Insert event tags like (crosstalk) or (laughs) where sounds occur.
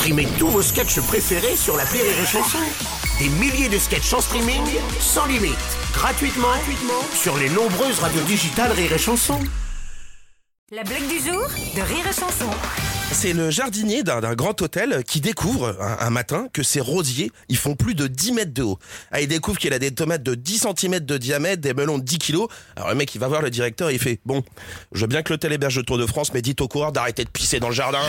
Streamez tous vos sketchs préférés sur la Rire et Chanson. Des milliers de sketchs en streaming, sans limite, gratuitement, gratuitement sur les nombreuses radios digitales Rire et Chanson. La blague du jour de Rire et Chanson. C'est le jardinier d'un grand hôtel qui découvre un, un matin que ses rosiers, ils font plus de 10 mètres de haut. Ah, il découvre qu'il a des tomates de 10 cm de diamètre, des melons de 10 kilos. Alors le mec, il va voir le directeur et il fait, bon, je veux bien que l'hôtel héberge le Tour de France, mais dites au coureur d'arrêter de pisser dans le jardin. (laughs)